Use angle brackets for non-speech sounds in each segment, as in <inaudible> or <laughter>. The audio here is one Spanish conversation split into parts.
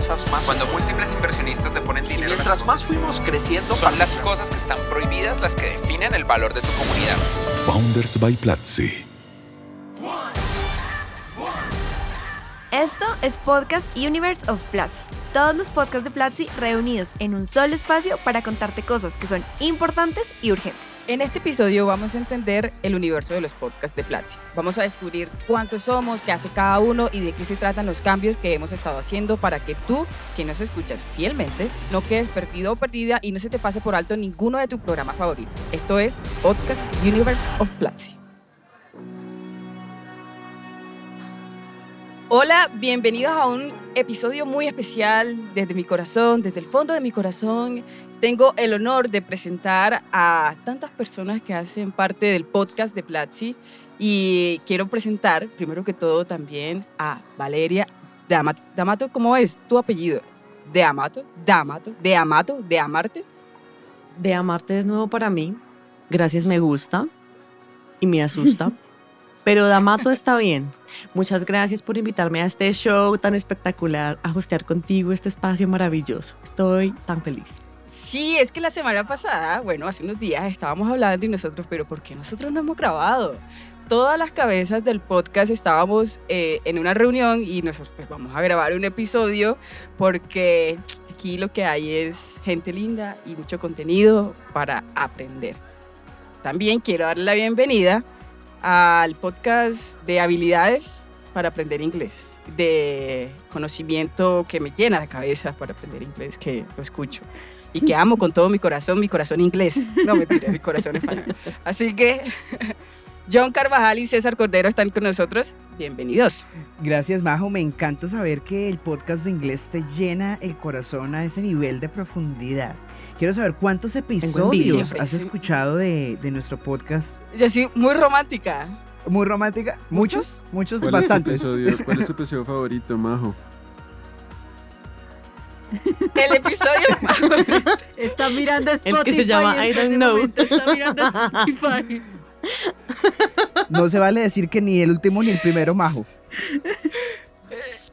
promesas más. Cuando múltiples inversionistas le ponen dinero. en mientras más fuimos creciendo, son las cosas que están prohibidas las que definen el valor de tu comunidad. Founders by Platzi. Esto es Podcast Universe of Platzi. Todos los podcasts de Platzi reunidos en un solo espacio para contarte cosas que son importantes y urgentes. En este episodio vamos a entender el universo de los podcasts de Platzi. Vamos a descubrir cuántos somos, qué hace cada uno y de qué se tratan los cambios que hemos estado haciendo para que tú, que nos escuchas fielmente, no quedes perdido o perdida y no se te pase por alto ninguno de tu programa favorito. Esto es Podcast Universe of Platzi. Hola, bienvenidos a un episodio muy especial desde mi corazón, desde el fondo de mi corazón. Tengo el honor de presentar a tantas personas que hacen parte del podcast de Platzi y quiero presentar, primero que todo, también a Valeria D'Amato. D'Amato, ¿cómo es tu apellido? De Amato, D'Amato, de Amato, de Amarte. De amarte es nuevo para mí. Gracias, me gusta y me asusta. <laughs> Pero Damato está bien. Muchas gracias por invitarme a este show tan espectacular, a hostear contigo este espacio maravilloso. Estoy tan feliz. Sí, es que la semana pasada, bueno, hace unos días estábamos hablando y nosotros, pero ¿por qué nosotros no hemos grabado? Todas las cabezas del podcast estábamos eh, en una reunión y nosotros pues vamos a grabar un episodio porque aquí lo que hay es gente linda y mucho contenido para aprender. También quiero darle la bienvenida al podcast de habilidades para aprender inglés, de conocimiento que me llena la cabeza para aprender inglés, que lo escucho y que amo con todo mi corazón, mi corazón inglés, no mentira, mi corazón español. Así que <laughs> John Carvajal y César Cordero están con nosotros. Bienvenidos. Gracias, Majo. Me encanta saber que el podcast de inglés te llena el corazón a ese nivel de profundidad. Quiero saber cuántos episodios has escuchado de, de nuestro podcast. Yo soy muy romántica. Muy romántica. ¿Muchos? Muchos, ¿Cuál es, tu bastantes. episodio, ¿Cuál es tu episodio <laughs> favorito, Majo? El episodio <laughs> Está mirando Spotify El que se llama en I este don't know. momento está mirando Spotify. No se vale decir que ni el último ni el primero, Majo.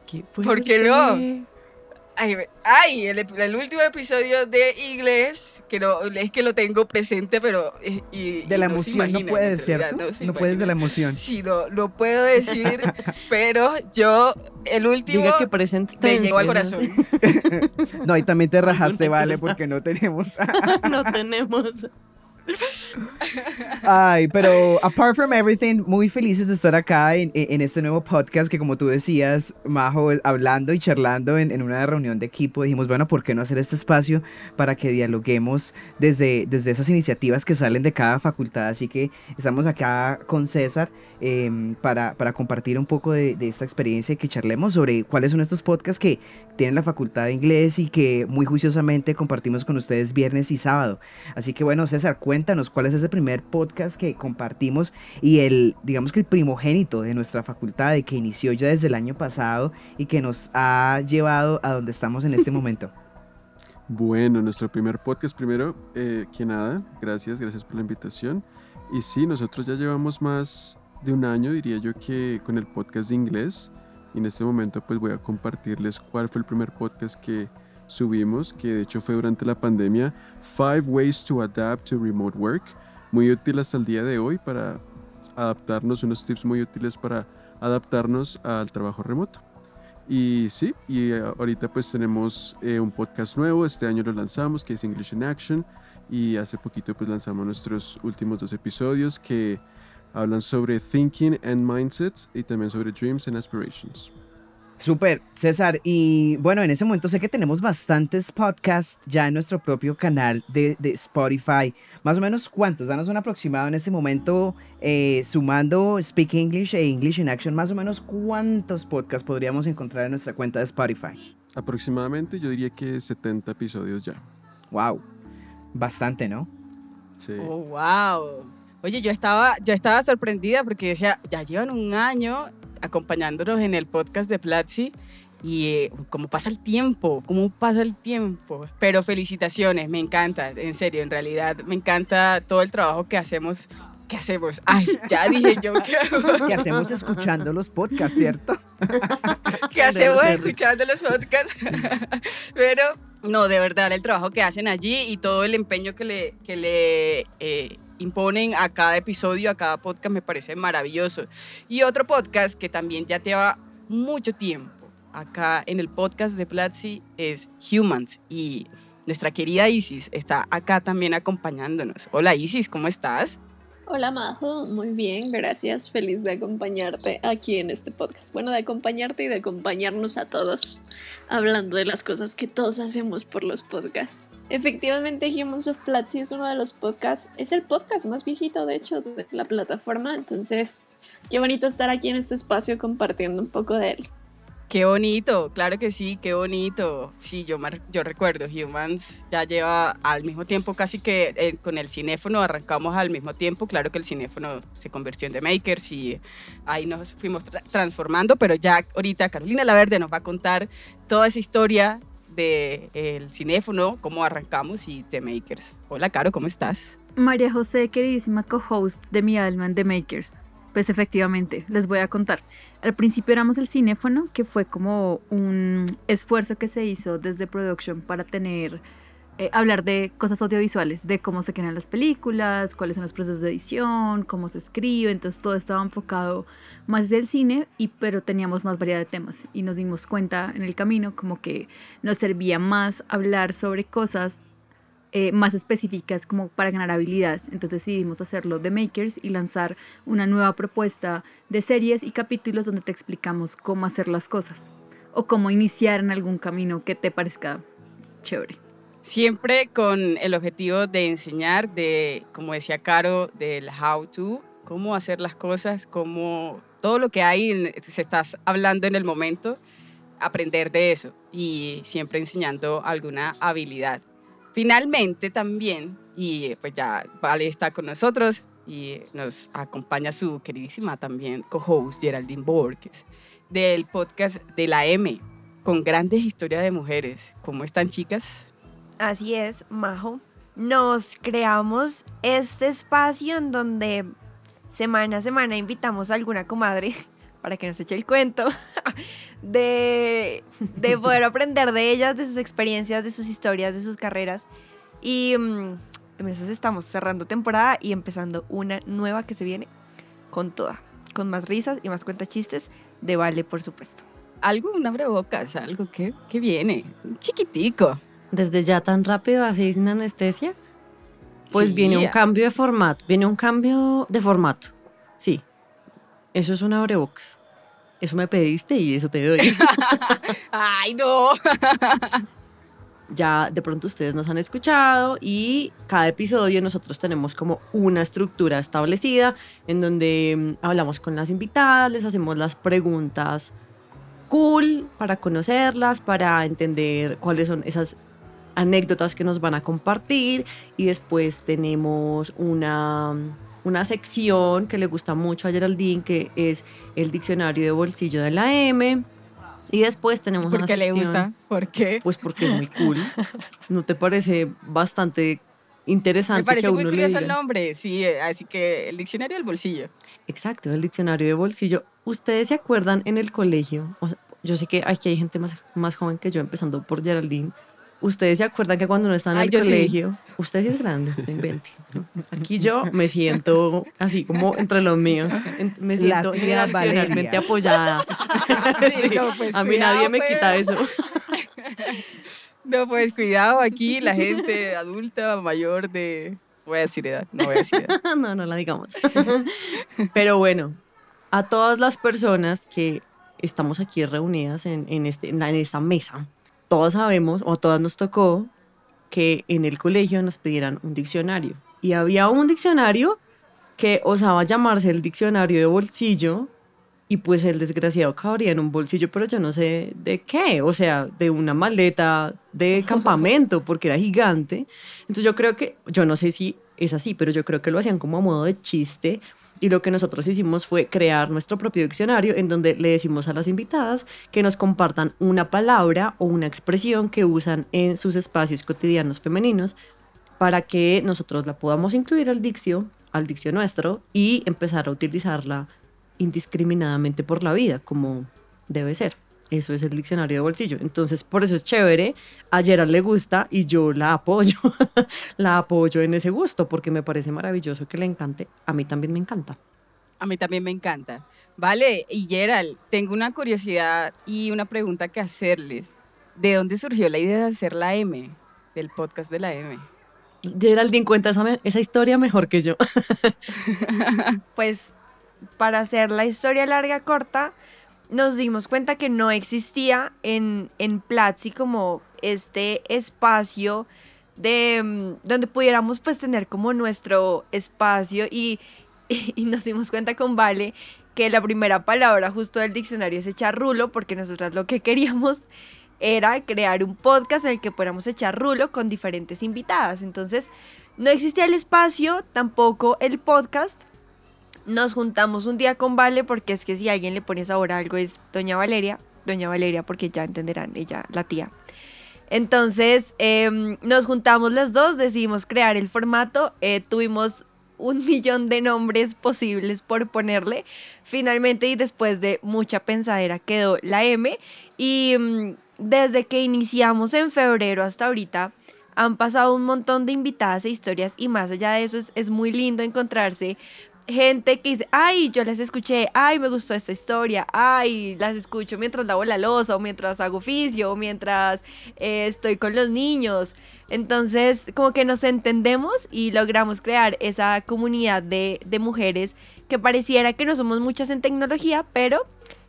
¿Qué ¿Por qué no? Ay, ay, el, el último episodio de inglés, que no, es que lo tengo presente, pero... eh, y- De la y no emoción no puedes, ¿cierto? se No puedes de la emoción. Sí, no, lo puedo decir, <laughs> pero yo, el último, Diga que presente. me llegó al corazón. <laughs> No, y también te rajaste, vale, porque no tenemos. <laughs> no tenemos. Ay, pero apart from everything, muy felices de estar acá en, en- este nuevo podcast que como tú decías, Majo, hablando y charlando en, en una reunión de equipo, dijimos, bueno, ¿por qué no hacer este espacio para que dialoguemos desde, desde esas iniciativas que salen de cada facultad? Así que estamos acá con César em, para, para compartir un poco de, de esta experiencia y que charlemos sobre cuáles son estos podcasts que tienen la facultad de inglés y que muy juiciosamente compartimos con ustedes viernes y sábado. Así que bueno, César, cuéntanos cuál es ese primer podcast que compartimos y el, digamos que el primogénito de nuestra facultad, de que inició ya desde el año pasado y que nos ha llevado a donde estamos en este <laughs> momento. Bueno, nuestro primer podcast, primero eh, que nada, gracias, gracias por la invitación. Y sí, nosotros ya llevamos más de un año, diría yo, que con el podcast de inglés. Y en este momento pues voy a compartirles cuál fue el primer podcast que subimos, que de hecho fue durante la pandemia, Five Ways to Adapt to Remote Work. Muy útil hasta el día de hoy para adaptarnos, unos tips muy útiles para adaptarnos al trabajo remoto. Y sí, y eh, ahorita pues tenemos eh, un podcast nuevo, este año lo lanzamos, que es English in Action, y hace poquito pues lanzamos nuestros últimos dos episodios que hablan sobre thinking and mindsets y también sobre dreams and aspirations. Súper, César. Y bueno, en ese momento sé que tenemos bastantes podcasts ya en nuestro propio canal de, de Spotify. Más o menos cuántos, danos un aproximado en este momento, eh, sumando Speak English e English in Action, más o menos cuántos podcasts podríamos encontrar en nuestra cuenta de Spotify. Aproximadamente yo diría que 70 episodios ya. Wow, bastante, ¿no? Sí. Oh, wow. Oye, yo estaba, yo estaba sorprendida porque decía, ya llevan un año acompañándonos en el podcast de Platzi y eh, cómo pasa el tiempo, cómo pasa el tiempo. Pero felicitaciones, me encanta, en serio, en realidad me encanta todo el trabajo que hacemos ¿qué hacemos? <laughs> Ay, ya dije yo, ¿qué hago? Que hacemos escuchando los podcasts, ¿cierto? <laughs> ¿Qué hacemos escuchando los podcasts? <laughs> Pero no, de verdad, el trabajo que hacen allí y todo el empeño que le, que le eh, imponen a cada episodio, a cada podcast, me parece maravilloso. Y otro podcast que también ya lleva mucho tiempo acá en el podcast de Platzi es Humans y nuestra querida Isis está acá también acompañándonos. Hola Isis, ¿cómo estás? Hola Majo, muy bien, gracias, feliz de acompañarte aquí en este podcast. Bueno, de acompañarte y de acompañarnos a todos, hablando de las cosas que todos hacemos por los podcasts. Efectivamente, Humans of Platzi es uno de los podcasts, es el podcast más viejito de hecho de la plataforma, entonces qué bonito estar aquí en este espacio compartiendo un poco de él. Qué bonito, claro que sí, qué bonito. Sí, yo, yo recuerdo, Humans ya lleva al mismo tiempo casi que eh, con el cinéfono, arrancamos al mismo tiempo, claro que el cinéfono se convirtió en The Makers y ahí nos fuimos transformando, pero ya ahorita Carolina Laverde nos va a contar toda esa historia del el cinéfono, cómo arrancamos y The Makers. Hola Caro, ¿cómo estás? María José, queridísima co-host de mi alma en The Makers. Pues efectivamente, les voy a contar. Al principio éramos el cinéfono, que fue como un esfuerzo que se hizo desde Production para tener, eh, hablar de cosas audiovisuales, de cómo se crean las películas, cuáles son los procesos de edición, cómo se escribe, entonces todo estaba enfocado más del cine, y, pero teníamos más variedad de temas. Y nos dimos cuenta en el camino como que nos servía más hablar sobre cosas eh, más específicas como para ganar habilidades. Entonces decidimos hacerlo de Makers y lanzar una nueva propuesta de series y capítulos donde te explicamos cómo hacer las cosas o cómo iniciar en algún camino que te parezca chévere. Siempre con el objetivo de enseñar, de, como decía Caro, del how to, cómo hacer las cosas, cómo todo lo que hay, se estás hablando en el momento, aprender de eso y siempre enseñando alguna habilidad. Finalmente también, y pues ya Vale está con nosotros y nos acompaña su queridísima también co-host Geraldine Borges del podcast de la M con grandes historias de mujeres. ¿Cómo están chicas? Así es, Majo. Nos creamos este espacio en donde semana a semana invitamos a alguna comadre para que nos eche el cuento, <laughs> de, de poder aprender de ellas, de sus experiencias, de sus historias, de sus carreras. Y um, en esas estamos cerrando temporada y empezando una nueva que se viene con toda, con más risas y más cuentas chistes de Vale, por supuesto. Algo, un abrebocas, algo que, que viene, chiquitico. Desde ya tan rápido así sin anestesia, pues viene un cambio de formato, viene un cambio de formato, sí. Eso es un abrebocas. Eso me pediste y eso te doy. <laughs> Ay, no. ya de pronto ustedes nos han escuchado y cada episodio nosotros tenemos como una estructura establecida en donde mm, hablamos con las invitadas, les hacemos las preguntas cool para conocerlas, para entender cuáles son esas anécdotas que nos van a compartir y después tenemos una una sección que le gusta mucho a Geraldine, que es el diccionario de bolsillo de la M. Y después tenemos ¿Por qué le gusta? ¿Por qué? Pues porque es muy cool. ¿No te parece bastante interesante? Me parece muy curioso el nombre, sí, así que el diccionario del bolsillo. Exacto, el diccionario de bolsillo. ¿Ustedes se acuerdan en el colegio? yo sé que aquí hay gente más, más joven que yo, empezando por Geraldine, Ustedes se acuerdan que cuando uno está en el colegio, usted sí es grande, invente. Aquí yo me siento así como entre los míos, me siento generacionalmente apoyada. <laughs> <laughs> Pues, a mí nadie me quita eso. <laughs> No, pues cuidado aquí, la gente adulta, mayor de... Voy a decir edad, no voy a decir edad. no, no la digamos. Pero bueno, a todas las personas que estamos aquí reunidas en, en, este, en esta mesa, todos sabemos, o todas nos tocó, que en el colegio nos pidieran un diccionario. Y había un diccionario que osaba llamarse el diccionario de bolsillo, y pues el desgraciado cabría en un bolsillo, pero yo no sé de qué, o sea, de una maleta de <laughs> campamento, porque era gigante. Entonces yo creo que, yo no sé si es así, pero yo creo que lo hacían como a modo de chiste y lo que nosotros hicimos fue crear nuestro propio diccionario en donde le decimos a las invitadas que nos compartan una palabra o una expresión que usan en sus espacios cotidianos femeninos para que nosotros la podamos incluir al diccio al dicción nuestro y empezar a utilizarla indiscriminadamente por la vida, como debe ser. Eso es el diccionario de bolsillo. Entonces, por eso es chévere. A Gerald le gusta y yo la apoyo. <laughs> la apoyo en ese gusto porque me parece maravilloso que le encante. A mí también me encanta. A mí también me encanta. Vale, y Gerald, tengo una curiosidad y una pregunta que hacerles. ¿De dónde surgió la idea de hacer la M, del podcast de la M? Geraldine cuenta esa, esa historia mejor que yo. <laughs> Pues para hacer la historia larga corta, nos dimos cuenta que no existía en, en Platzi como este espacio de mm, donde pudiéramos pues tener como nuestro espacio y, <laughs> y nos dimos cuenta con Vale que la primera palabra justo del diccionario es echar rulo porque nosotras lo que queríamos era crear un podcast en el que pudiéramos echar rulo con diferentes invitadas. Entonces, no existía el espacio, tampoco el podcast. Nos juntamos un día con Vale, porque es que si alguien le pone sabor a algo es Doña Valeria. Doña Valeria, porque ya entenderán, ella, la tía. Entonces, em, nos juntamos las dos, decidimos crear el formato. eh, tuvimos un <laughs> millón de nombres posibles por ponerle. Finalmente, y después de mucha pensadera, quedó la M. Y mm, desde que iniciamos en febrero hasta ahorita, han pasado un montón de invitadas e historias y más allá de eso es, es muy lindo encontrarse gente que dice, ay, yo las escuché, ay, me gustó esta historia, ay, las escucho mientras lavo la losa o mientras hago oficio mientras eh, estoy con los niños. Entonces, como que nos entendemos y logramos crear esa comunidad de, de mujeres que pareciera que no somos muchas en tecnología, pero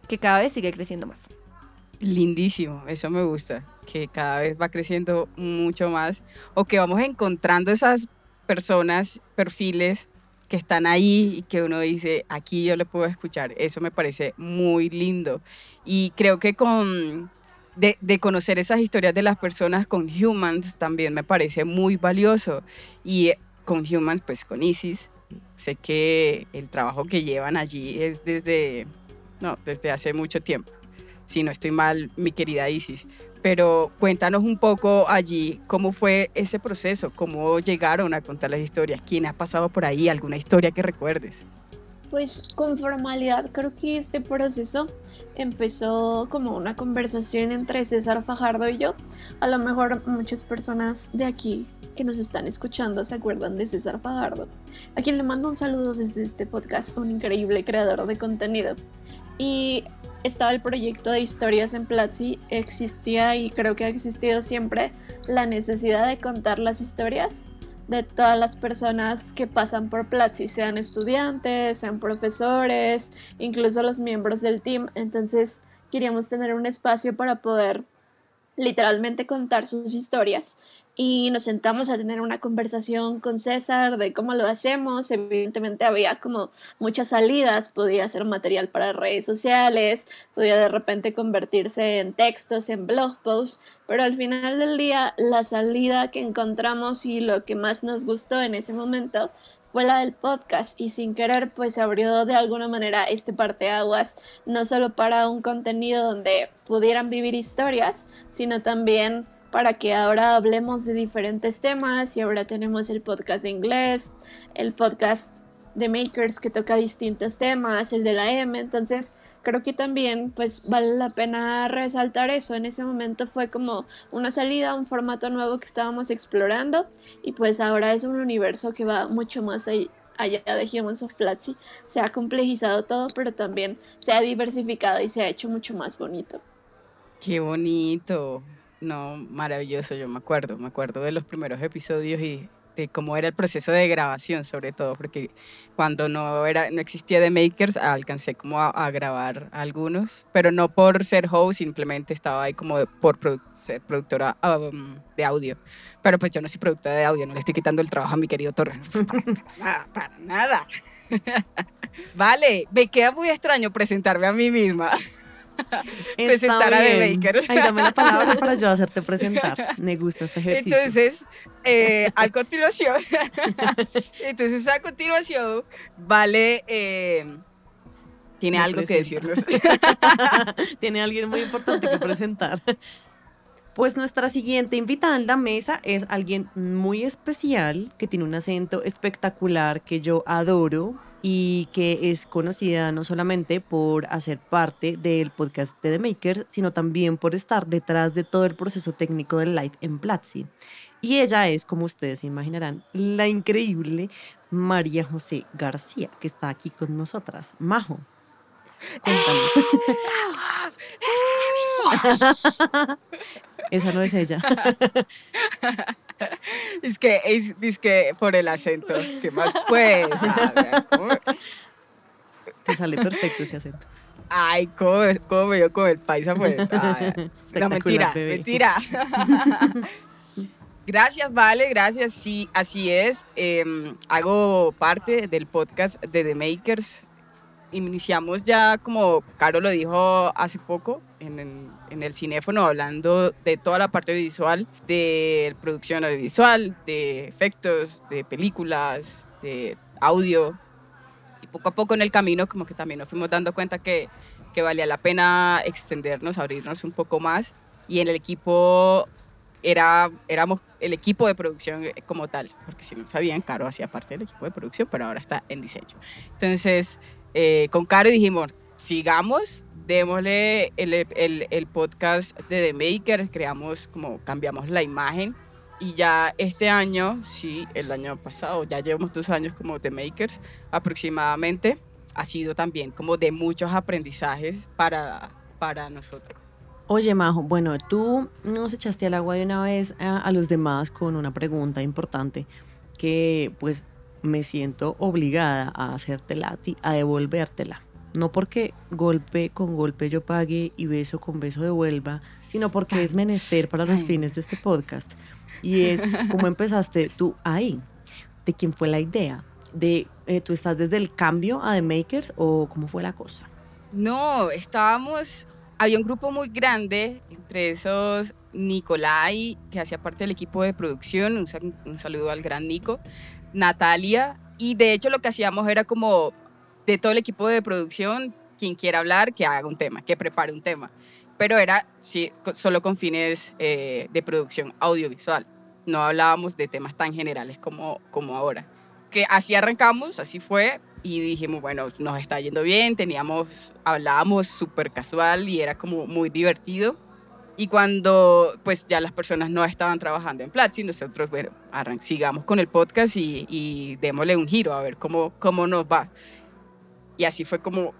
que cada vez sigue creciendo más. Lindísimo, eso me gusta, que cada vez va creciendo mucho más o que vamos encontrando esas personas, perfiles que están ahí y que uno dice, aquí yo le puedo escuchar. Eso me parece muy lindo. Y creo que con de, de conocer esas historias de las personas con Humans también me parece muy valioso. Y con Humans, pues con Isis, sé que el trabajo que llevan allí es desde, no, desde hace mucho tiempo si no estoy mal, mi querida Isis. Pero cuéntanos un poco allí cómo fue ese proceso, cómo llegaron a contar las historias, quién ha pasado por ahí, alguna historia que recuerdes. Pues con formalidad creo que este proceso empezó como una conversación entre César Fajardo y yo. A lo mejor muchas personas de aquí que nos están escuchando se acuerdan de César Fajardo, a quien le mando un saludo desde este podcast, un increíble creador de contenido. Y estaba el proyecto de historias en Platzi, existía y creo que ha existido siempre la necesidad de contar las historias de todas las personas que pasan por Platzi, sean estudiantes, sean profesores, incluso los miembros del team. Entonces queríamos tener un espacio para poder literalmente contar sus historias y nos sentamos a tener una conversación con César de cómo lo hacemos. Evidentemente había como muchas salidas, podía ser material para redes sociales, podía de repente convertirse en textos, en blog posts, pero al final del día la salida que encontramos y lo que más nos gustó en ese momento fue la del podcast y sin querer pues abrió de alguna manera este parteaguas no solo para un contenido donde pudieran vivir historias, sino también para que ahora hablemos de diferentes temas y ahora tenemos el podcast de inglés, el podcast de Makers que toca distintos temas, el de la M, entonces creo que también pues vale la pena resaltar eso, en ese momento fue como una salida, un formato nuevo que estábamos explorando y pues ahora es un universo que va mucho más allá de Humans of Platzi, se ha complejizado todo pero también se ha diversificado y se ha hecho mucho más bonito. Qué bonito. No, maravilloso, yo me acuerdo, me acuerdo de los primeros episodios y de cómo era el proceso de grabación, sobre todo, porque cuando no, era, no existía The Makers, alcancé como a, a grabar algunos, pero no por ser host, simplemente estaba ahí como por produ ser productora um, de audio. Pero pues yo no soy productora de audio, no le estoy quitando el trabajo a mi querido Torres. <laughs> Para nada, para nada. <laughs> vale, me queda muy extraño presentarme a mí misma. Presentar a The Maker. Ay, dame la palabra para yo hacerte presentar. Me gusta este ejercicio. Entonces, eh, a continuación, <laughs> entonces a continuación, Vale eh, tiene Me algo que decirnos. <laughs> Tiene alguien muy importante que presentar. Pues nuestra siguiente invitada en la mesa es alguien muy especial, que tiene un acento espectacular que yo adoro y que es conocida no solamente por hacer parte del podcast de The Makers, sino también por estar detrás de todo el proceso técnico del live en Platzi. Y ella es, como ustedes se imaginarán, la increíble María José García, que está aquí con nosotras. Majo. Cuéntanos. <laughs> Esa no es ella. <laughs> es que es, es que por el acento, ¿qué más pues? Te sale perfecto ese acento. Ay, ¿cómo, cómo me dio con el paisa pues? <laughs> Ay, no, mentira, bebé. mentira. Gracias, Vale, gracias. Sí, así es. Eh, hago parte del podcast de The Makers. Iniciamos ya, como Caro lo dijo hace poco, en el, en el cinéfono, hablando de toda la parte visual, de producción audiovisual, de efectos, de películas, de audio. Y poco a poco en el camino, como que también nos fuimos dando cuenta que, que valía la pena extendernos, abrirnos un poco más. Y en el equipo era, éramos el equipo de producción como tal, porque si no sabían, Caro hacía parte del equipo de producción, pero ahora está en diseño. Entonces, eh, con Caro dijimos, sigamos, démosle el, podcast de The Makers, creamos como, cambiamos la imagen y ya este año, sí, el año pasado, ya llevamos dos años como The Makers aproximadamente, ha sido también como de muchos aprendizajes para, para nosotros. Oye, Majo, bueno, tú nos echaste al agua de una vez a los demás con una pregunta importante que pues me siento obligada a hacértela a ti, a devolvértela. No porque golpe con golpe yo pague y beso con beso devuelva, sino porque es menester para los fines de este podcast. Y es como empezaste tú ahí. ¿De quién fue la idea? ¿De eh, tú estás desde el cambio a The Makers o cómo fue la cosa? No, estábamos, había un grupo muy grande, entre esos Nicolai, que hacía parte del equipo de producción, un, un saludo al gran Nico, Natalia, y de hecho lo que hacíamos era como de todo el equipo de producción, quien quiera hablar, que haga un tema, que prepare un tema, pero era sí, solo con fines eh, de producción audiovisual, no hablábamos de temas tan generales como, como ahora. Que así arrancamos, así fue, y dijimos, bueno, nos está yendo bien, teníamos, hablábamos súper casual y era como muy divertido. Y cuando pues ya las personas no estaban trabajando en Platzi, nosotros, bueno, arran- sigamos con el podcast y, y démosle un giro a ver cómo, cómo nos va. Y así fue como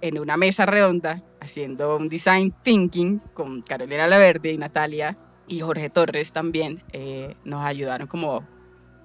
en una mesa redonda, haciendo un design thinking con Carolina Laverde y Natalia y Jorge Torres también, eh, nos ayudaron como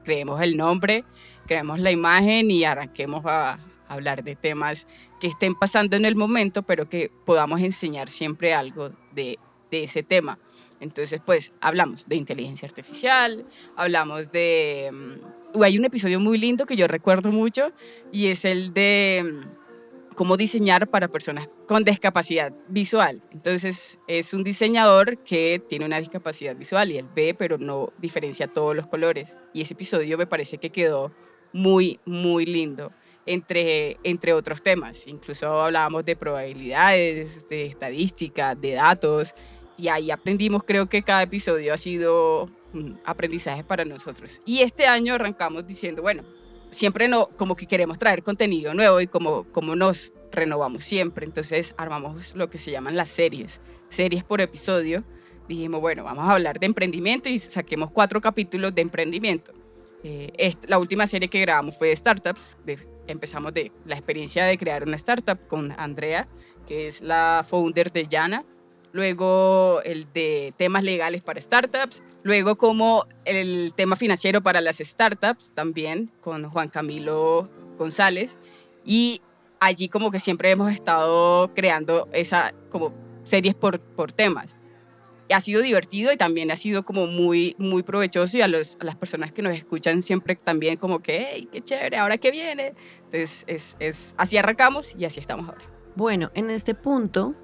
creemos el nombre, creemos la imagen y arranquemos a hablar de temas que estén pasando en el momento, pero que podamos enseñar siempre algo de, de ese tema. Entonces, pues hablamos de inteligencia artificial, hablamos de... mm, hay un episodio muy lindo que yo recuerdo mucho y es el de mm, cómo diseñar para personas con discapacidad visual. Entonces, es un diseñador que tiene una discapacidad visual y él ve, pero no diferencia todos los colores. Y ese episodio me parece que quedó muy, muy lindo. Entre, entre otros temas, incluso hablábamos de probabilidades, de estadística, de datos, y ahí aprendimos, creo que cada episodio ha sido un aprendizaje para nosotros. Y este año arrancamos diciendo, bueno, siempre no, como que queremos traer contenido nuevo y como, como nos renovamos siempre, entonces armamos lo que se llaman las series, series por episodio. Dijimos, bueno, vamos a hablar de emprendimiento y saquemos cuatro capítulos de emprendimiento. Eh, la última serie que grabamos fue de startups. empezamos de la experiencia de crear una startup con Andrea, que es la founder de Yana. Luego el de temas legales para startups. Luego como el tema financiero para las startups también con Juan Camilo González. Y allí como que siempre hemos estado creando esa como series por, por temas. Ha sido divertido y también ha sido como muy, muy provechoso y a, los, a las personas que nos escuchan siempre también como que, hey, qué chévere, ahora qué viene. Entonces, es, es, así arrancamos y así estamos ahora. Bueno, en este punto,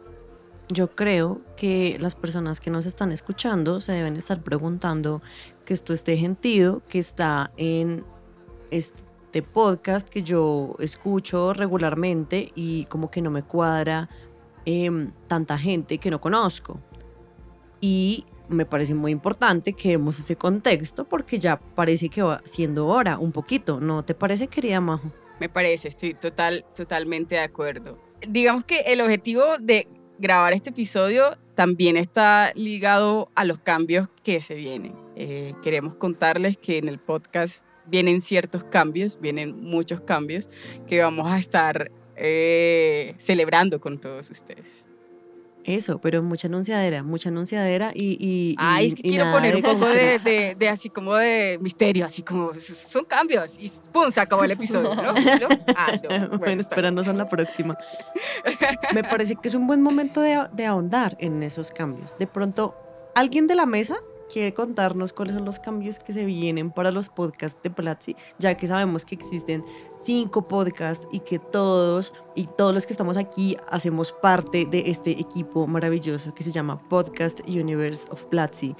yo creo que las personas que nos están escuchando se deben estar preguntando que esto esté sentido, que está en este podcast que yo escucho regularmente y como que no me cuadra em, tanta gente que no conozco. Y me parece muy importante que demos ese contexto porque ya parece que va siendo hora un poquito, ¿no te parece, querida Majo? Me parece, estoy total, totalmente de acuerdo. Digamos que el objetivo de grabar este episodio también está ligado a los cambios que se vienen. Eh, queremos contarles que en el podcast vienen ciertos cambios, vienen muchos cambios que vamos a estar eh, celebrando con todos ustedes. Eso, pero mucha anunciadera, mucha anunciadera y... y Ay, y- es que y quiero poner un poco de, de- de así como de misterio, así como son cambios y ¡pum! se acabó el episodio, ¿no? <laughs> ¿No? Ah, no. <laughs> Bueno, Bueno, a la próxima. Me parece que es un buen momento de, de ahondar en esos cambios. De pronto, ¿alguien de la mesa quiere contarnos cuáles son los cambios que se vienen para los podcasts de Platzi? Ya que sabemos que existen cinco podcasts y que todos y todos los que estamos aquí hacemos parte de este equipo maravilloso que se llama Podcast Universe of Platzi.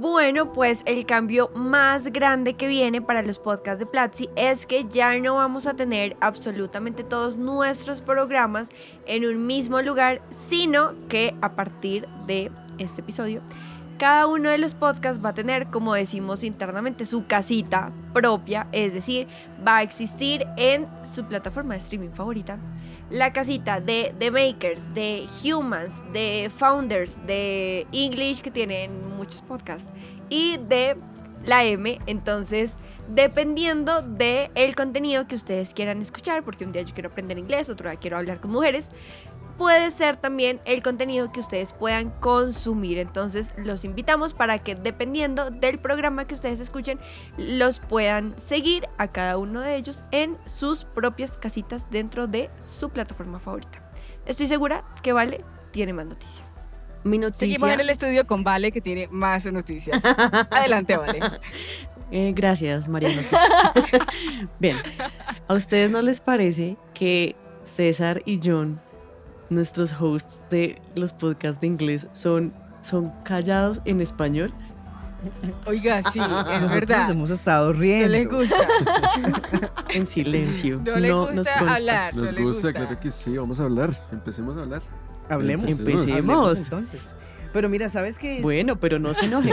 Bueno, pues el cambio más grande que viene para los podcasts de Platzi es que ya no vamos a tener absolutamente todos nuestros programas en un mismo lugar, sino que a partir de este episodio, cada uno de los podcasts va a tener, como decimos internamente, su casita propia, es decir, va a existir en su plataforma de streaming favorita. La casita de The Makers, de Humans, de Founders, de English, que tienen muchos podcasts, y de la M. Entonces, dependiendo del el contenido que ustedes quieran escuchar, porque un día yo quiero aprender inglés, otro día quiero hablar con mujeres, puede ser también el contenido que ustedes puedan consumir. Entonces, los invitamos para que dependiendo del programa que ustedes escuchen, los puedan seguir a cada uno de ellos en sus propias casitas dentro de su plataforma favorita. Estoy segura que Vale tiene más noticias. Mi noticia... Seguimos en el estudio con Vale, que tiene más noticias. <laughs> Adelante, Vale. Eh, gracias, Mariano. <laughs> Bien, ¿a ustedes no les parece que César y John, nuestros hosts de los podcasts de inglés, son, son callados en español? Oiga, <laughs> sí, es Nosotros verdad. hemos estado No riendo. les gusta, <laughs> En silencio. no les nos gusta hablar. no Nos gusta, claro que sí, vamos a hablar. Empecemos a hablar. Hablemos. Empecemos. Empecemos. entonces. Pero mira, ¿sabes qué? Es, Bueno, pero no se enoje.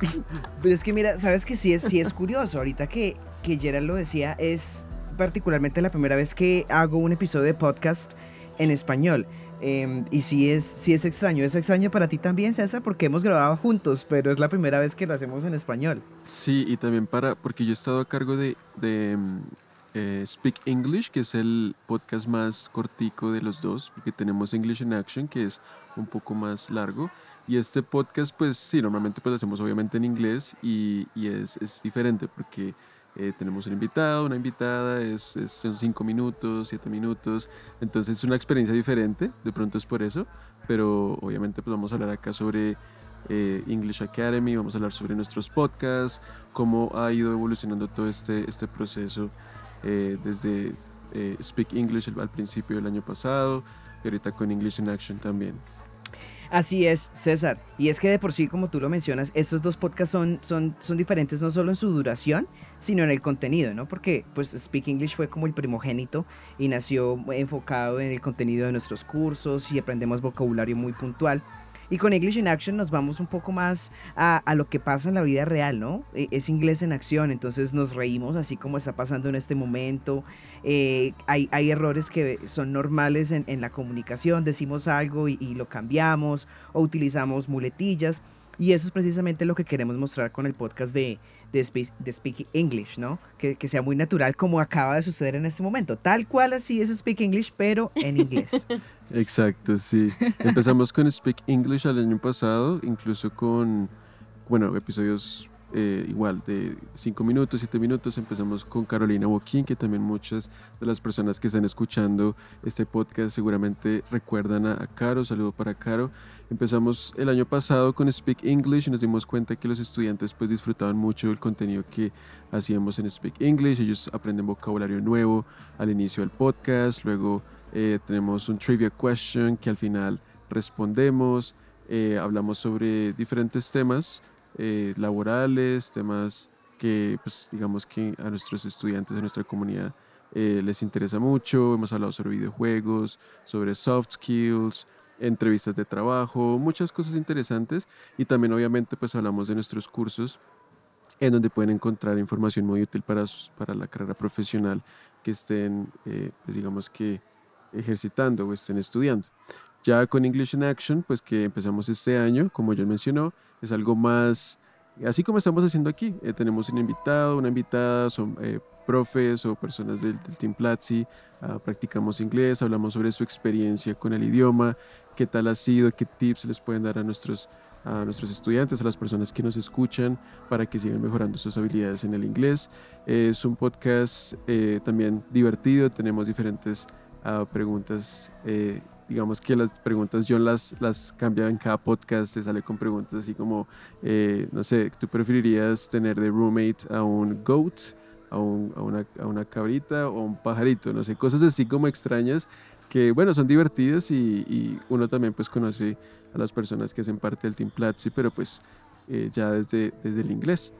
<laughs> Pero es que mira, ¿sabes que sí es, sí es curioso? Ahorita que, que Gerald lo decía, es particularmente la primera vez que hago un episodio de podcast en español. Em, y sí es, sí es extraño. Es extraño para ti también, César, porque hemos grabado juntos, pero es la primera vez que lo hacemos en español. Sí, y también para, porque yo he estado a cargo de, de mm, eh, Speak English, que es el podcast más cortico de los dos, porque tenemos English in Action, que es un poco más largo. Y este podcast, pues sí, normalmente pues lo hacemos obviamente en inglés y, y es, es diferente porque eh, tenemos un invitado, una invitada, es, es- son cinco minutos, siete minutos, entonces es una experiencia diferente, de pronto es por eso, pero obviamente pues vamos a hablar acá sobre eh, English Academy, vamos a hablar sobre nuestros podcasts, cómo ha ido evolucionando todo este, este proceso eh, desde eh, Speak English al principio del año pasado y ahorita con English in Action también. Así es, César. Y es que de por sí, como tú lo mencionas, estos dos podcasts son, son, son diferentes no solo en su duración, sino en el contenido, ¿no? Porque pues Speak English fue como el primogénito y nació enfocado en el contenido de nuestros cursos y aprendemos vocabulario muy puntual. Y con English in Action nos vamos un poco más a, lo que pasa en la vida real, ¿no? E- Es inglés en acción, entonces nos reímos así como está pasando en este momento. Eh, hay, hay errores que son normales en, la comunicación, decimos algo y lo cambiamos o utilizamos muletillas. Y eso es precisamente lo que queremos mostrar con el podcast de, de, Speak, English, ¿no? Que, que sea muy natural como acaba de suceder en este momento. Tal cual así es Speak English, pero en inglés. <laughs> Exacto, sí. Empezamos con Speak English el año pasado, incluso con, bueno, episodios eh, igual de 5 minutos, 7 minutos. Empezamos con Carolina Joaquín, que también muchas de las personas que están escuchando este podcast seguramente recuerdan a, a Caro. Saludo para Caro. Empezamos el año pasado con Speak English y nos dimos cuenta que los estudiantes pues disfrutaban mucho del contenido que hacíamos en Speak English. Ellos aprenden vocabulario nuevo al inicio del podcast, luego eh, tenemos un trivia question que al final respondemos. eh, hablamos sobre diferentes temas eh, laborales, temas que, pues, digamos que a nuestros estudiantes de nuestra comunidad eh, les interesa mucho. Hemos hablado sobre videojuegos, sobre soft skills, entrevistas de trabajo, muchas cosas interesantes y también obviamente pues hablamos de nuestros cursos en donde pueden encontrar información muy útil para, para la carrera profesional que estén, eh, pues, digamos que, ejercitando o estén estudiando. Ya con English in Action, pues que empezamos este año, como ya mencionó, es algo más, así como estamos haciendo aquí. Eh, tenemos un invitado, una invitada, son eh, profes o personas del, Team Platzi, ah, practicamos inglés, hablamos sobre su experiencia con el idioma, qué tal ha sido, qué tips les pueden dar a nuestros a nuestros estudiantes, a las personas que nos escuchan, para que sigan mejorando sus habilidades en el inglés. Es un podcast eh, también divertido, tenemos diferentes ah, preguntas. Eh, digamos que las preguntas John las, las cambia en cada podcast, te sale con preguntas así como, eh, no sé, ¿tú preferirías tener de roommate a un goat? A, un, a, una, a una cabrita o un pajarito, no sé, cosas así como extrañas que bueno, son divertidas y, y, uno también pues conoce a las personas que hacen parte del Team Platzi, pero pues eh, ya desde, desde el inglés.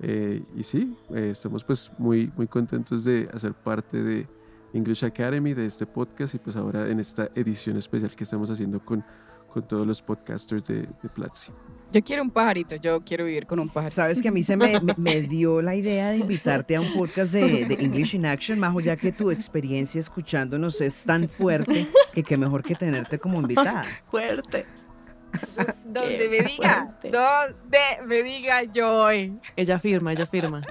Eh, y sí, eh, estamos pues muy, muy contentos de hacer parte de English Academy, de este podcast y pues ahora en esta edición especial que estamos haciendo con, con todos los podcasters de, de Platzi. Yo quiero un pajarito, yo quiero vivir con un pajarito. Sabes que a mí se me, me, dio la idea de invitarte a un podcast de, de, English in Action, Majo, ya que tu experiencia escuchándonos es tan fuerte que qué mejor que tenerte como invitada. <laughs> Fuerte. <laughs> Donde me diga, donde me diga yo hoy. Ella firma, ella firma.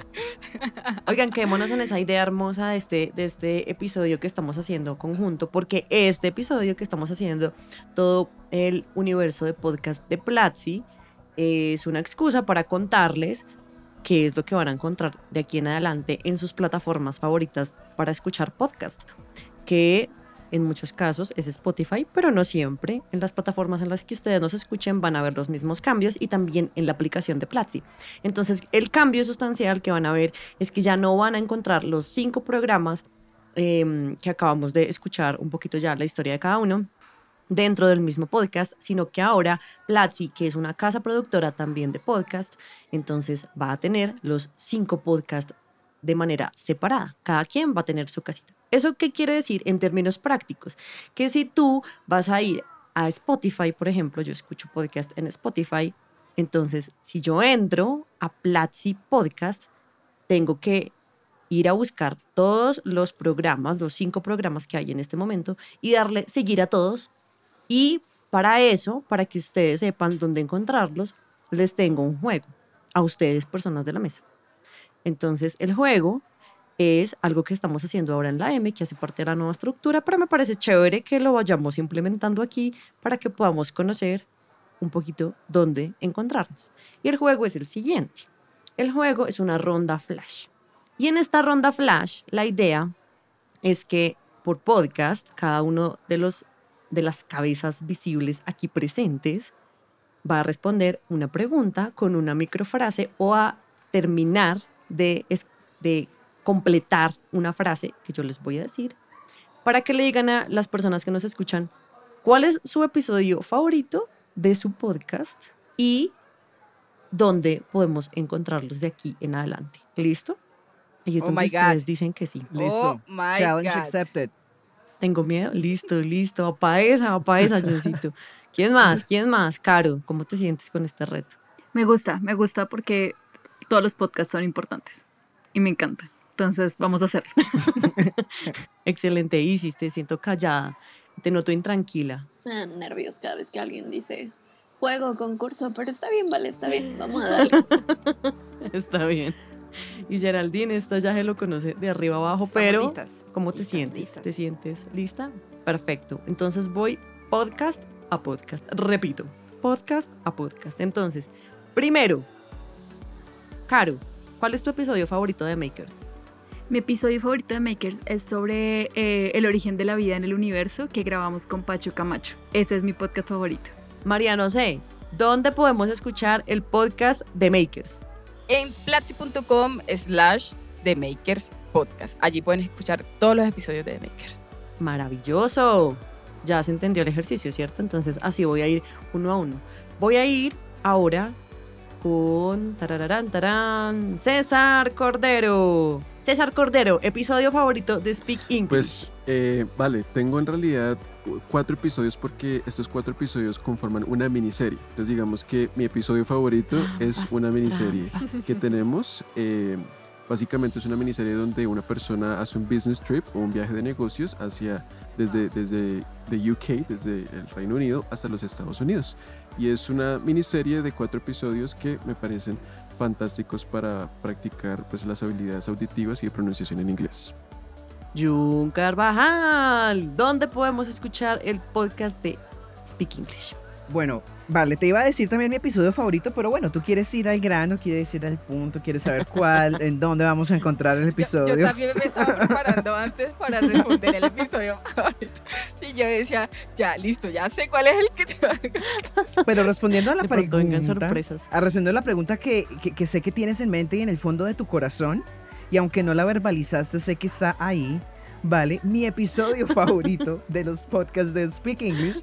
Oigan, quedémonos en esa idea hermosa de este, de este episodio que estamos haciendo conjunto, porque este episodio que estamos haciendo, todo el universo de podcast de Platzi, es una excusa para contarles qué es lo que van a encontrar de aquí en adelante en sus plataformas favoritas para escuchar podcast. Que en muchos casos es Spotify, pero no siempre. En las plataformas en las que ustedes nos escuchen van a ver los mismos cambios y también en la aplicación de Platzi. Entonces, el cambio sustancial que van a ver es que ya no van a encontrar los cinco programas em, que acabamos de escuchar un poquito ya la historia de cada uno dentro del mismo podcast, sino que ahora Platzi, que es una casa productora también de podcast, entonces va a tener los cinco podcasts de manera separada. Cada quien va a tener su casita. ¿Eso qué quiere decir en términos prácticos? Que si tú vas a ir a Spotify, por ejemplo, yo escucho podcast en Spotify, entonces si yo entro a Platzi Podcast, tengo que ir a buscar todos los programas, los cinco programas que hay en este momento, y darle seguir a todos. Y para eso, para que ustedes sepan dónde encontrarlos, les tengo un juego a ustedes, personas de la mesa. Entonces, el juego es algo que estamos haciendo ahora en la M, que hace parte de la nueva estructura, pero me parece chévere que lo vayamos implementando aquí para que podamos conocer un poquito dónde encontrarnos. Y el juego es el siguiente. El juego es una ronda flash. Y en esta ronda flash, la idea es que por podcast, cada uno de los de las cabezas visibles aquí presentes va a responder una pregunta con una microfrase o a terminar de, de completar una frase que yo les voy a decir para que le digan a las personas que nos escuchan cuál es su episodio favorito de su podcast y dónde podemos encontrarlos de aquí en adelante. ¿Listo? Y oh my God. dicen que sí. Listo. Oh my Challenge God. accepted. Tengo miedo. Listo, listo. Pa' esa, pa' esa, Johncito. ¿Quién más? ¿Quién más? Caro, ¿cómo te sientes con este reto? Me gusta, me gusta porque todos los podcasts son importantes y me encantan. Entonces, vamos a hacerlo. <laughs> Excelente, Isis, te siento callada. Te noto intranquila. Dan nervios cada vez que alguien dice juego, concurso, pero está bien, vale, está bien, vamos a <laughs> darle. Está bien. Y Geraldine, esta ya se lo conoce de arriba abajo, Estamos pero listas. ¿cómo te Listas, sientes? listas. ¿Te sientes lista? Perfecto. Entonces voy podcast a podcast. Repito, podcast a podcast. Entonces, primero, Caro, ¿cuál es tu episodio favorito de Makers? Mi episodio favorito de Makers es sobre eh, el origen de la vida en el universo que grabamos con Pacho Camacho. Ese es mi podcast favorito. Mariano C., ¿dónde podemos escuchar el podcast de Makers? En platzi.com slash The Makers Podcast. Allí pueden escuchar todos los episodios de The Makers. Maravilloso. Ya se entendió el ejercicio, ¿cierto? Entonces así voy a ir uno a uno. Voy a ir ahora con tarararán, tarán, César Cordero. César Cordero, episodio favorito de Speak English. Pues Eh, vale, tengo en realidad cu- cuatro episodios porque estos cuatro episodios conforman una miniserie. Entonces digamos que mi episodio favorito es una miniserie que tenemos. eh, básicamente es una miniserie donde una persona hace un business trip o un viaje de negocios hacia desde, desde de UK, desde el Reino Unido hasta los Estados Unidos. Y es una miniserie de cuatro episodios que me parecen fantásticos para practicar pues, las habilidades auditivas y de pronunciación en inglés. Jun Carvajal, ¿dónde podemos escuchar el podcast de Speak English? Bueno, vale, te iba a decir también mi episodio favorito, pero bueno, tú quieres ir al grano, quieres ir al punto, quieres saber cuál, en dónde vamos a encontrar el episodio. yo también me estaba preparando antes para responder el episodio favorito. Y yo decía, ya, listo, ya sé cuál es el que te Pero respondiendo a la pregunta, sorpresas. a responder a la pregunta que, que- que sé que tienes en mente y en el fondo de tu corazón, y aunque no la verbalizaste, sé que está ahí, ¿vale? Mi episodio <laughs> favorito de los podcasts de Speak English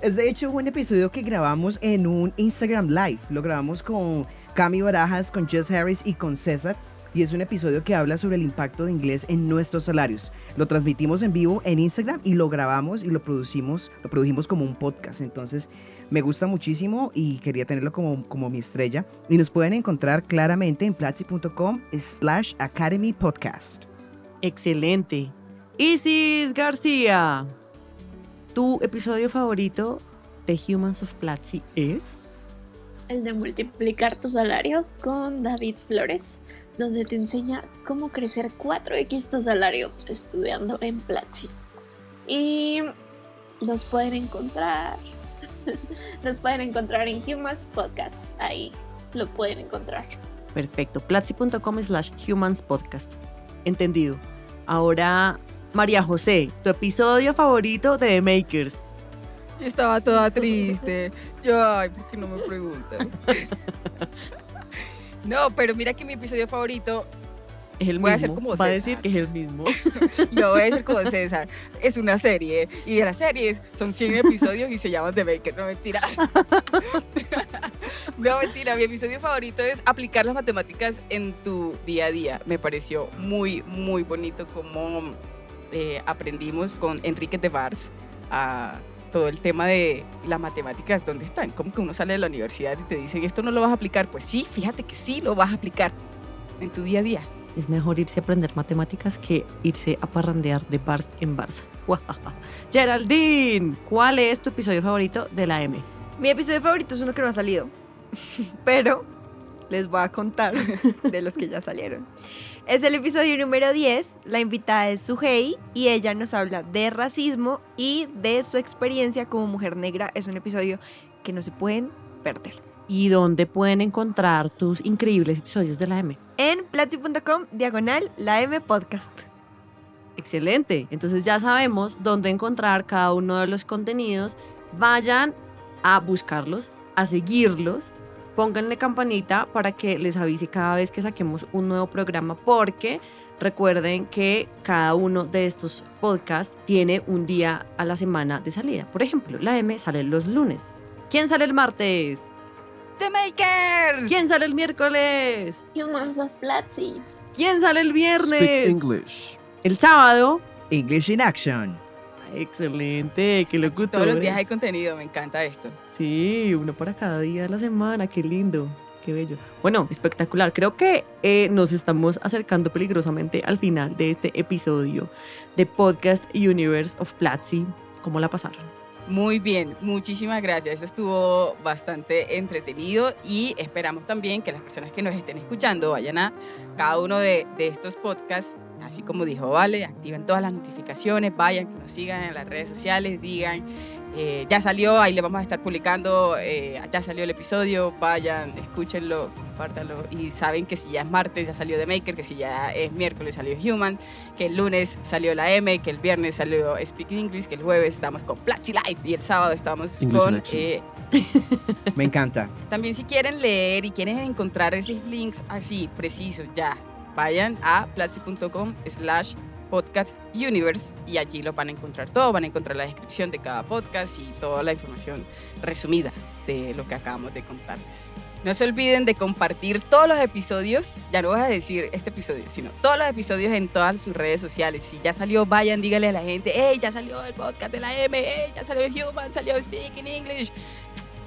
es de hecho un episodio que grabamos en un Instagram Live. Lo grabamos con Cami Barajas, con Jess Harris y con César. Y es un episodio que habla sobre el impacto de inglés en nuestros salarios. Lo transmitimos en vivo en Instagram y lo grabamos y lo producimos, lo produjimos como un podcast. Entonces, me gusta muchísimo y quería tenerlo como, como mi estrella. Y nos pueden encontrar claramente en platzi.com slash academy podcast. Excelente. Isis García, ¿tu episodio favorito de Humans of Platzi es? El de multiplicar tu salario con David Flores, donde te enseña cómo crecer 4x tu salario estudiando en Platzi. Y los pueden encontrar. <laughs> Los pueden encontrar en Humans Podcast. Ahí lo pueden encontrar. Perfecto, platzi.com slash humans podcast. Entendido. Ahora, María José, tu episodio favorito de The Makers. Yo estaba toda triste. Yo, ay, ¿por qué no me preguntan? No, pero mira que mi episodio favorito, Es el Voy a hacer como Va a César. decir que es el mismo. <laughs> lo voy a decir como César, es una serie. Y de las series son 100 episodios y se llaman The Baker. No, mentira. <laughs> No, mentira. Mi episodio favorito es aplicar las matemáticas en tu día a día. Me pareció muy, muy bonito como eh, aprendimos con Enrique de Vars a todo el tema de las matemáticas, ¿dónde están? Como que uno sale de la universidad y te dicen, esto no lo vas a aplicar. Pues sí, fíjate que sí lo vas a aplicar en tu día a día. Es mejor irse a aprender matemáticas que irse a parrandear de Barça en Barça. <laughs> Geraldine, ¿cuál es tu episodio favorito de la M? Mi episodio favorito es uno que no ha salido, <laughs> pero les voy a contar de los que ya salieron. Es el episodio número 10, la invitada es Suhei y ella nos habla de racismo y de su experiencia como mujer negra. Es un episodio que no se pueden perder. ¿Y dónde pueden encontrar tus increíbles episodios de la M? En platzi.com, diagonal, la M podcast. Excelente. Entonces ya sabemos dónde encontrar cada uno de los contenidos. Vayan a buscarlos, a seguirlos. Pónganle campanita para que les avise cada vez que saquemos un nuevo programa porque recuerden que cada uno de estos podcasts tiene un día a la semana de salida. Por ejemplo, la M sale los lunes. ¿Quién sale el martes? The Makers. ¿Quién sale el miércoles? Humans of Platzi. ¿Quién sale el Speak viernes? English. El sábado. English in Action. Excelente, qué locutor. Todos los días hay contenido, me encanta esto. Sí, uno para cada día de la semana, qué lindo, qué bello. Bueno, espectacular. Creo que eh, nos estamos acercando peligrosamente al final de este episodio de Podcast Universe of Platzi. ¿Cómo la pasaron? Muy bien, muchísimas gracias. Eso estuvo bastante entretenido y esperamos también que las personas que nos estén escuchando vayan a cada uno de, de estos podcasts, así como dijo Vale, activen todas las notificaciones, vayan, que nos sigan en las redes sociales, digan, eh, ya salió, ahí le vamos a estar publicando, eh, ya salió el episodio, vayan, escúchenlo, compártanlo y saben que si ya es martes ya salió The Maker, que si ya es miércoles salió Humans, que el lunes salió la M, que el viernes salió Speaking English, que el jueves estamos con Platzi Life y el sábado estamos English con... Eh, Me encanta. también si quieren leer y quieren encontrar esos links así, precisos, ya, vayan a platzi.com slash podcast universe y allí lo van a encontrar todo, van a encontrar la descripción de cada podcast y toda la información resumida de lo que acabamos de contarles. No se olviden de compartir todos los episodios, ya no vas a decir este episodio, sino todos los episodios en todas sus redes sociales. Si ya salió, vayan, díganle a la gente, hey, ya salió el podcast de la M, hey, ya salió Human, salió Speaking English.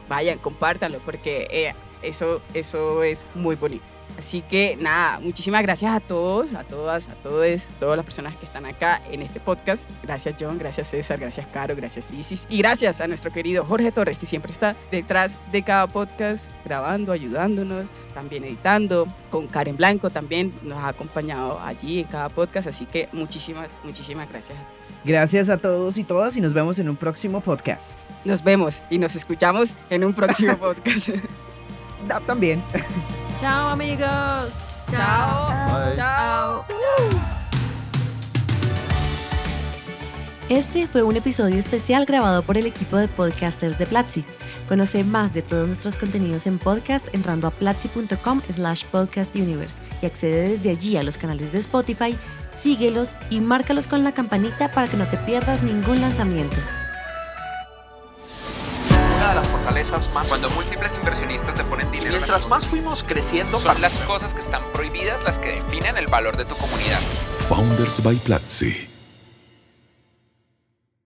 Vayan, compártanlo, porque eh, eso, eso es muy bonito. Así que nada, muchísimas gracias a todos, a todas, a todos, a todas las personas que están acá en este podcast. Gracias John, gracias César, gracias Caro, gracias Isis y gracias a nuestro querido Jorge Torres que siempre está detrás de cada podcast, grabando, ayudándonos, también editando. Con Karen Blanco también nos ha acompañado allí en cada podcast. Así que muchísimas, muchísimas gracias a todos. Gracias a todos y todas y nos vemos en un próximo podcast. Nos vemos y nos escuchamos en un próximo <laughs> podcast. Da- También. Chao, amigos. Chao. Bye. Chao. Este fue un episodio especial grabado por el equipo de podcasters de Platzi. Conoce más de todos nuestros contenidos en podcast entrando a platzi.com slash podcastuniverse y accede desde allí a los canales de Spotify, síguelos y márcalos con la campanita para que no te pierdas ningún lanzamiento. Fortalezas más cuando múltiples inversionistas te ponen dinero. Mientras más fuimos creciendo, son las cosas que están prohibidas las que definen el valor de tu comunidad. Founders by Platzi.